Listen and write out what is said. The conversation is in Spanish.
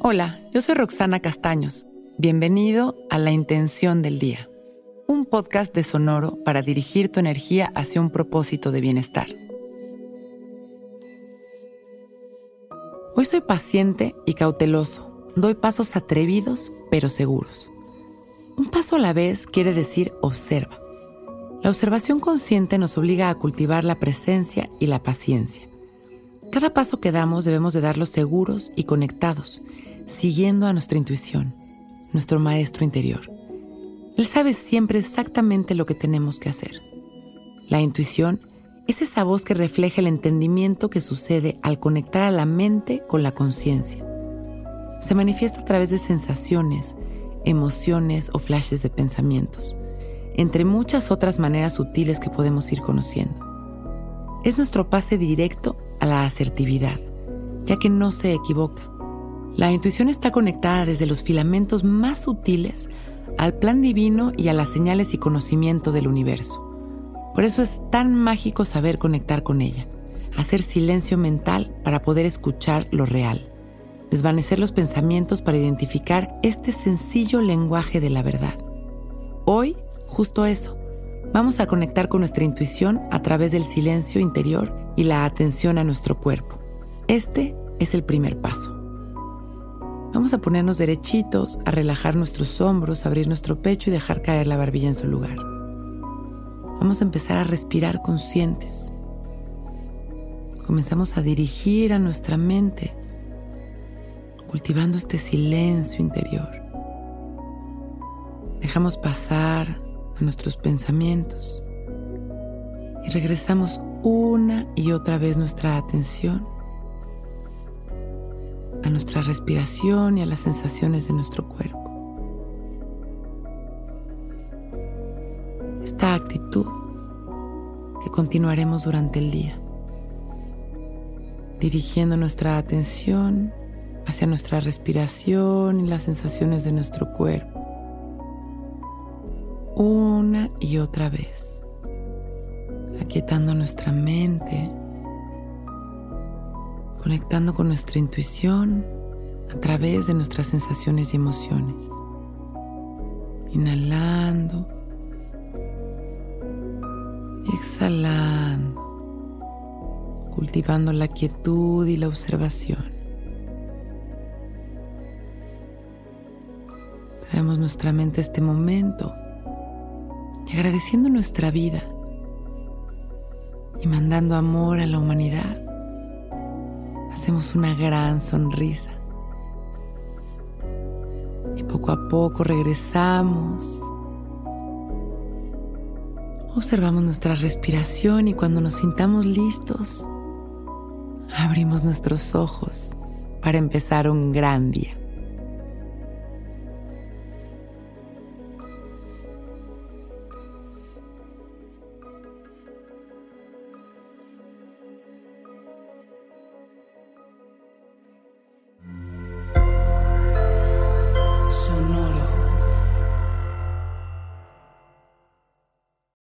Hola, yo soy Roxana Castaños. Bienvenido a La Intención del Día, un podcast de Sonoro para dirigir tu energía hacia un propósito de bienestar. Hoy soy paciente y cauteloso. Doy pasos atrevidos pero seguros. Un paso a la vez quiere decir observa. La observación consciente nos obliga a cultivar la presencia y la paciencia. Cada paso que damos debemos de darlo seguros y conectados, siguiendo a nuestra intuición, nuestro maestro interior. Él sabe siempre exactamente lo que tenemos que hacer. La intuición es esa voz que refleja el entendimiento que sucede al conectar a la mente con la conciencia. Se manifiesta a través de sensaciones, emociones o flashes de pensamientos, entre muchas otras maneras sutiles que podemos ir conociendo. Es nuestro pase directo a la asertividad, ya que no se equivoca. La intuición está conectada desde los filamentos más sutiles al plan divino y a las señales y conocimiento del universo. Por eso es tan mágico saber conectar con ella, hacer silencio mental para poder escuchar lo real, desvanecer los pensamientos para identificar este sencillo lenguaje de la verdad. Hoy, justo eso, vamos a conectar con nuestra intuición a través del silencio interior y la atención a nuestro cuerpo. Este es el primer paso. Vamos a ponernos derechitos, a relajar nuestros hombros, abrir nuestro pecho y dejar caer la barbilla en su lugar. Vamos a empezar a respirar conscientes. Comenzamos a dirigir a nuestra mente, cultivando este silencio interior. Dejamos pasar a nuestros pensamientos y regresamos una y otra vez nuestra atención a nuestra respiración y a las sensaciones de nuestro cuerpo. Esta actitud que continuaremos durante el día, dirigiendo nuestra atención hacia nuestra respiración y las sensaciones de nuestro cuerpo, una y otra vez aquietando nuestra mente, conectando con nuestra intuición a través de nuestras sensaciones y emociones. Inhalando, exhalando, cultivando la quietud y la observación. Traemos nuestra mente a este momento y agradeciendo nuestra vida y mandando amor a la humanidad, hacemos una gran sonrisa. Y poco a poco regresamos. Observamos nuestra respiración y cuando nos sintamos listos, abrimos nuestros ojos para empezar un gran día.